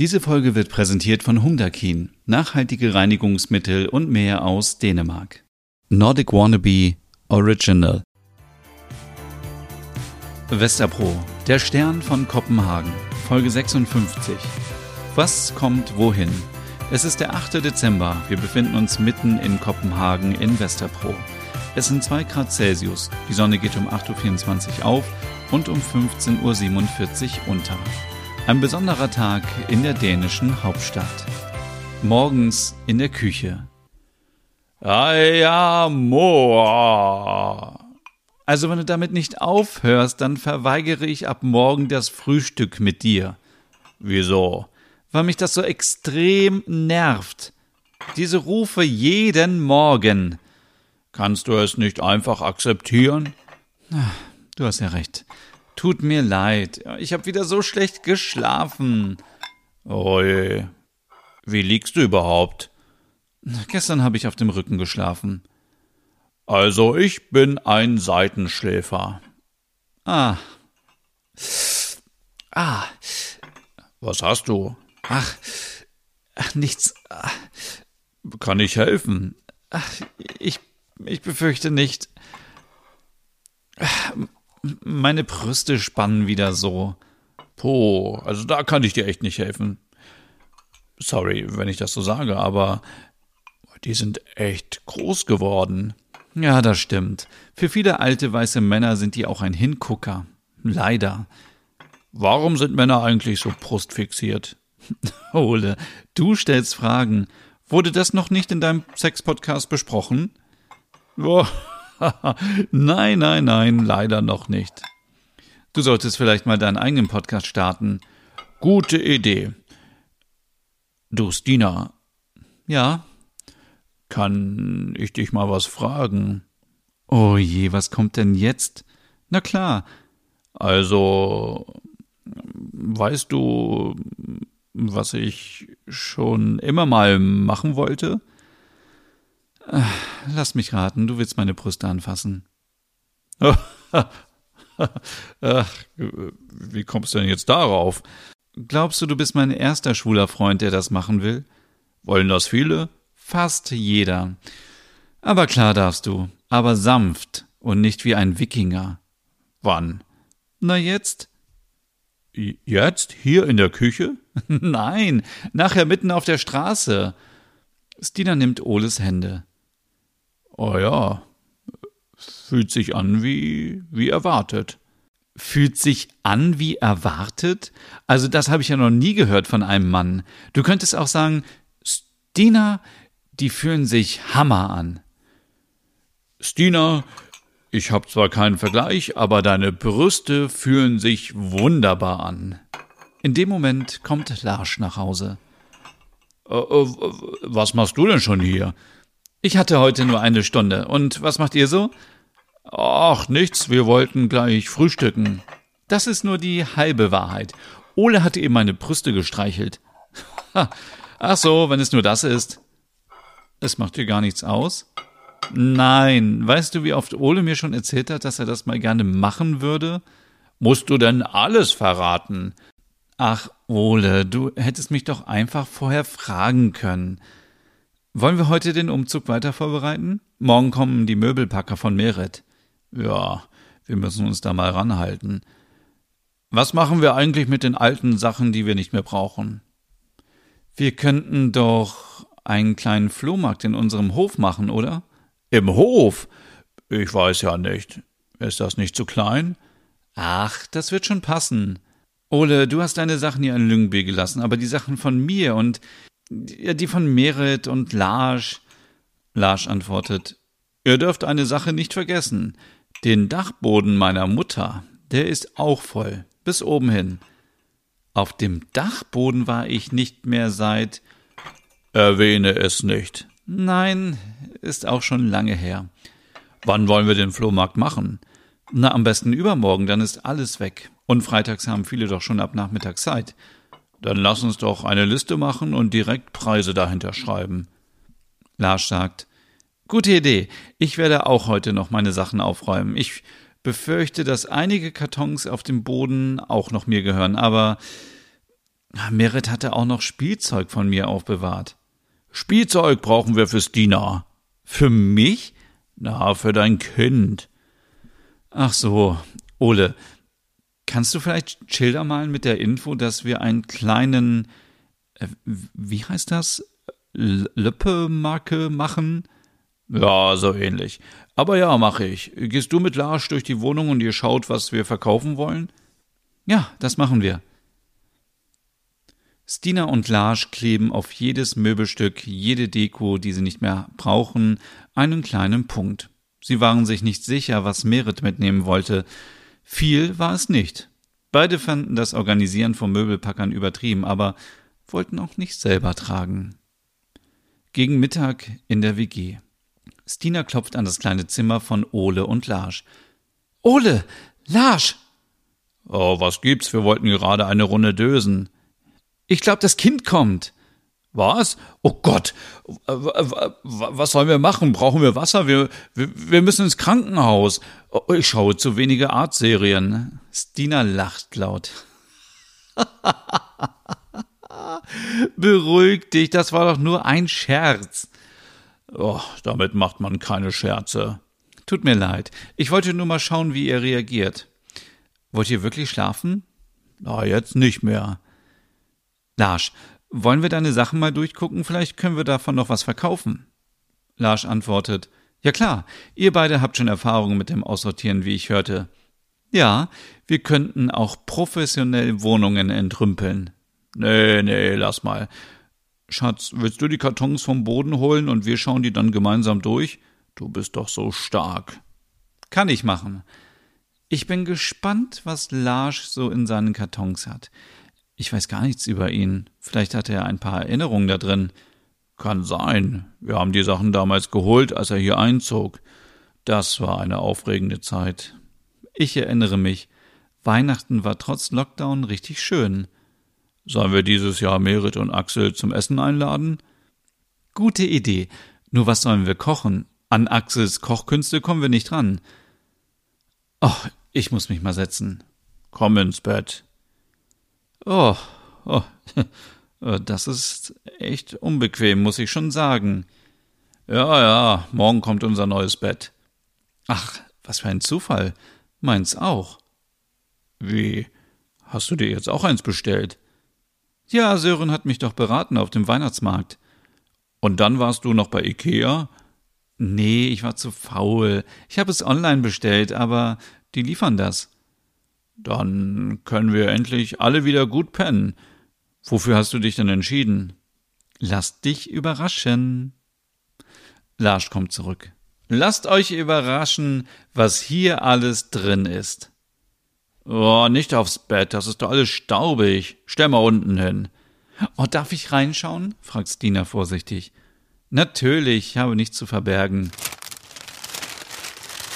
Diese Folge wird präsentiert von Humdakin, nachhaltige Reinigungsmittel und mehr aus Dänemark. Nordic Wannabe Original. Westerpro, der Stern von Kopenhagen, Folge 56. Was kommt wohin? Es ist der 8. Dezember. Wir befinden uns mitten in Kopenhagen in Westerpro. Es sind 2 Grad Celsius. Die Sonne geht um 8.24 Uhr auf und um 15.47 Uhr unter. Ein besonderer Tag in der dänischen Hauptstadt. Morgens in der Küche. Ja, Moa. Also wenn du damit nicht aufhörst, dann verweigere ich ab morgen das Frühstück mit dir. Wieso? Weil mich das so extrem nervt. Diese Rufe jeden Morgen. Kannst du es nicht einfach akzeptieren? Du hast ja recht. Tut mir leid. Ich habe wieder so schlecht geschlafen. Oje. Wie liegst du überhaupt? Gestern habe ich auf dem Rücken geschlafen. Also ich bin ein Seitenschläfer. Ah. Ah. Was hast du? Ach, ach nichts. Kann ich helfen? Ach, ich ich befürchte nicht. Meine Brüste spannen wieder so. Po, also da kann ich dir echt nicht helfen. Sorry, wenn ich das so sage, aber die sind echt groß geworden. Ja, das stimmt. Für viele alte weiße Männer sind die auch ein Hingucker. Leider. Warum sind Männer eigentlich so brustfixiert? Ole, du stellst Fragen. Wurde das noch nicht in deinem Sex-Podcast besprochen? Oh, nein, nein, nein, leider noch nicht. Du solltest vielleicht mal deinen eigenen Podcast starten. Gute Idee. Du, Stina. Ja? Kann ich dich mal was fragen? Oh je, was kommt denn jetzt? Na klar. Also, weißt du, was ich schon immer mal machen wollte? Lass mich raten, du willst meine Brüste anfassen. Ach, wie kommst du denn jetzt darauf? Glaubst du, du bist mein erster schwuler Freund, der das machen will? Wollen das viele? Fast jeder. Aber klar darfst du, aber sanft und nicht wie ein Wikinger. Wann? Na jetzt? Jetzt? Hier in der Küche? Nein, nachher mitten auf der Straße. Stina nimmt Oles Hände. Oh ja, fühlt sich an wie, wie erwartet. Fühlt sich an wie erwartet? Also das habe ich ja noch nie gehört von einem Mann. Du könntest auch sagen, Stina, die fühlen sich Hammer an. Stina, ich habe zwar keinen Vergleich, aber deine Brüste fühlen sich wunderbar an. In dem Moment kommt Larsch nach Hause. Äh, äh, was machst du denn schon hier? Ich hatte heute nur eine Stunde. Und was macht ihr so? Ach, nichts, wir wollten gleich frühstücken. Das ist nur die halbe Wahrheit. Ole hatte eben meine Brüste gestreichelt. Ach so, wenn es nur das ist. Es macht dir gar nichts aus? Nein, weißt du, wie oft Ole mir schon erzählt hat, dass er das mal gerne machen würde? Musst du denn alles verraten? Ach, Ole, du hättest mich doch einfach vorher fragen können. Wollen wir heute den Umzug weiter vorbereiten? Morgen kommen die Möbelpacker von Meret. Ja, wir müssen uns da mal ranhalten. Was machen wir eigentlich mit den alten Sachen, die wir nicht mehr brauchen? Wir könnten doch einen kleinen Flohmarkt in unserem Hof machen, oder? Im Hof? Ich weiß ja nicht. Ist das nicht zu klein? Ach, das wird schon passen. Ole, du hast deine Sachen hier in Lüngby gelassen, aber die Sachen von mir und ja, die von Merit und Larsch. Larsch antwortet, ihr dürft eine Sache nicht vergessen. Den Dachboden meiner Mutter, der ist auch voll, bis oben hin. Auf dem Dachboden war ich nicht mehr seit. Erwähne es nicht. Nein, ist auch schon lange her. Wann wollen wir den Flohmarkt machen? Na, am besten übermorgen, dann ist alles weg. Und freitags haben viele doch schon ab Nachmittag Zeit. Dann lass uns doch eine Liste machen und direkt Preise dahinter schreiben. Lars sagt, Gute Idee. Ich werde auch heute noch meine Sachen aufräumen. Ich befürchte, dass einige Kartons auf dem Boden auch noch mir gehören, aber Merit hatte auch noch Spielzeug von mir aufbewahrt. Spielzeug brauchen wir für Stina. Für mich? Na, für dein Kind. Ach so, Ole, kannst du vielleicht Schilder malen mit der Info, dass wir einen kleinen, äh, wie heißt das? Löppe-Marke machen? Ja, so ähnlich. Aber ja, mache ich. Gehst du mit Lars durch die Wohnung und ihr schaut, was wir verkaufen wollen? Ja, das machen wir. Stina und Lars kleben auf jedes Möbelstück, jede Deko, die sie nicht mehr brauchen, einen kleinen Punkt. Sie waren sich nicht sicher, was Merit mitnehmen wollte. Viel war es nicht. Beide fanden das Organisieren von Möbelpackern übertrieben, aber wollten auch nicht selber tragen. Gegen Mittag in der WG. Stina klopft an das kleine Zimmer von Ole und Lars. Ole! Lars! Oh, was gibt's? Wir wollten gerade eine Runde dösen. Ich glaube, das Kind kommt. Was? Oh Gott, was sollen wir machen? Brauchen wir Wasser? Wir, wir, wir müssen ins Krankenhaus. Oh, ich schaue zu wenige Artserien. Stina lacht laut. Beruhig dich, das war doch nur ein Scherz. Oh, damit macht man keine Scherze. Tut mir leid. Ich wollte nur mal schauen, wie ihr reagiert. Wollt ihr wirklich schlafen? Na, jetzt nicht mehr. Lars, wollen wir deine Sachen mal durchgucken? Vielleicht können wir davon noch was verkaufen. Lars antwortet, ja klar, ihr beide habt schon Erfahrungen mit dem Aussortieren, wie ich hörte. Ja, wir könnten auch professionell Wohnungen entrümpeln. Nee, nee, lass mal. Schatz, willst du die Kartons vom Boden holen und wir schauen die dann gemeinsam durch? Du bist doch so stark. Kann ich machen. Ich bin gespannt, was Lars so in seinen Kartons hat. Ich weiß gar nichts über ihn. Vielleicht hat er ein paar Erinnerungen da drin. Kann sein. Wir haben die Sachen damals geholt, als er hier einzog. Das war eine aufregende Zeit. Ich erinnere mich. Weihnachten war trotz Lockdown richtig schön. Sollen wir dieses Jahr Merit und Axel zum Essen einladen? Gute Idee. Nur was sollen wir kochen? An Axels Kochkünste kommen wir nicht ran. Ach, ich muss mich mal setzen. Komm ins Bett. Oh, oh, das ist echt unbequem, muss ich schon sagen. Ja, ja, morgen kommt unser neues Bett. Ach, was für ein Zufall. Meins auch. Wie? Hast du dir jetzt auch eins bestellt? Ja, Sören hat mich doch beraten auf dem Weihnachtsmarkt. Und dann warst du noch bei Ikea? Nee, ich war zu faul. Ich habe es online bestellt, aber die liefern das. Dann können wir endlich alle wieder gut pennen. Wofür hast du dich denn entschieden? Lass dich überraschen. Lars kommt zurück. Lasst euch überraschen, was hier alles drin ist. Oh, nicht aufs Bett, das ist doch alles staubig. Stell mal unten hin. Oh, darf ich reinschauen? fragt Stina vorsichtig. Natürlich, ich habe nichts zu verbergen.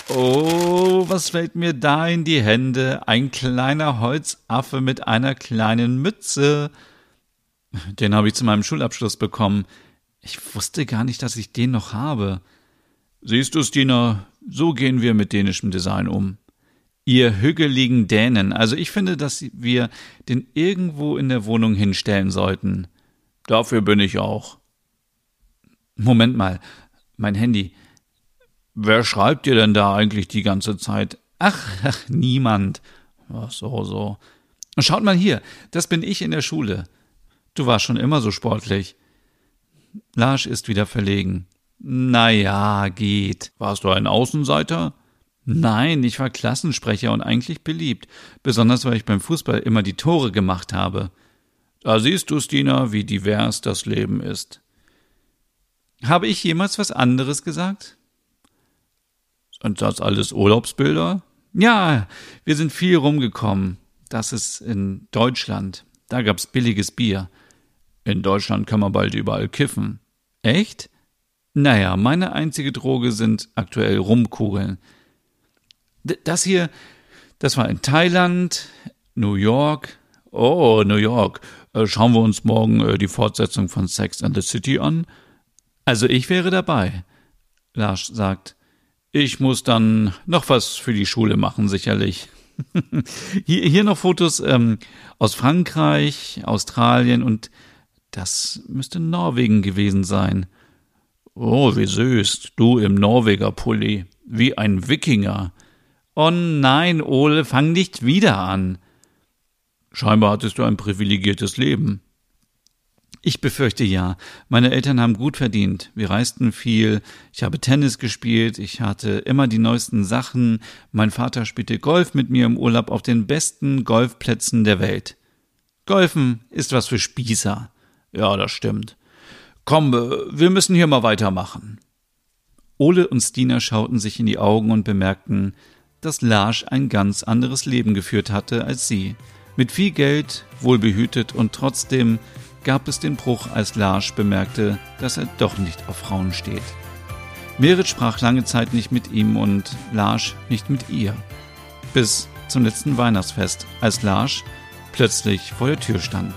Oh, was fällt mir da in die Hände? Ein kleiner Holzaffe mit einer kleinen Mütze. Den habe ich zu meinem Schulabschluss bekommen. Ich wusste gar nicht, dass ich den noch habe. Siehst du, Stina, so gehen wir mit dänischem Design um. Ihr hügeligen Dänen, also ich finde, dass wir den irgendwo in der Wohnung hinstellen sollten. Dafür bin ich auch. Moment mal, mein Handy. Wer schreibt dir denn da eigentlich die ganze Zeit? Ach, ach niemand. Ach so, so. Schaut mal hier, das bin ich in der Schule. Du warst schon immer so sportlich. Lars ist wieder verlegen. Na ja, geht. Warst du ein Außenseiter? Nein, ich war Klassensprecher und eigentlich beliebt, besonders weil ich beim Fußball immer die Tore gemacht habe. Da siehst du, Stina, wie divers das Leben ist. Habe ich jemals was anderes gesagt? Und das alles Urlaubsbilder? Ja, wir sind viel rumgekommen. Das ist in Deutschland. Da gab's billiges Bier. In Deutschland kann man bald überall kiffen. Echt? Naja, meine einzige Droge sind aktuell Rumkugeln. D das hier, das war in Thailand, New York. Oh, New York. Äh, schauen wir uns morgen äh, die Fortsetzung von Sex and the City an? Also ich wäre dabei. Lars sagt, ich muss dann noch was für die Schule machen, sicherlich. hier, hier noch Fotos ähm, aus Frankreich, Australien und das müsste Norwegen gewesen sein. Oh, wie süß, du im Norweger-Pulli, wie ein Wikinger. Oh nein, Ole, fang nicht wieder an. Scheinbar hattest du ein privilegiertes Leben. Ich befürchte ja. Meine Eltern haben gut verdient. Wir reisten viel. Ich habe Tennis gespielt. Ich hatte immer die neuesten Sachen. Mein Vater spielte Golf mit mir im Urlaub auf den besten Golfplätzen der Welt. Golfen ist was für Spießer. Ja, das stimmt. Komm, wir müssen hier mal weitermachen. Ole und Stina schauten sich in die Augen und bemerkten, dass Larsch ein ganz anderes Leben geführt hatte als sie. Mit viel Geld, wohlbehütet und trotzdem gab es den Bruch, als Larsch bemerkte, dass er doch nicht auf Frauen steht. Merit sprach lange Zeit nicht mit ihm und Larsch nicht mit ihr. Bis zum letzten Weihnachtsfest, als Larsch plötzlich vor der Tür stand.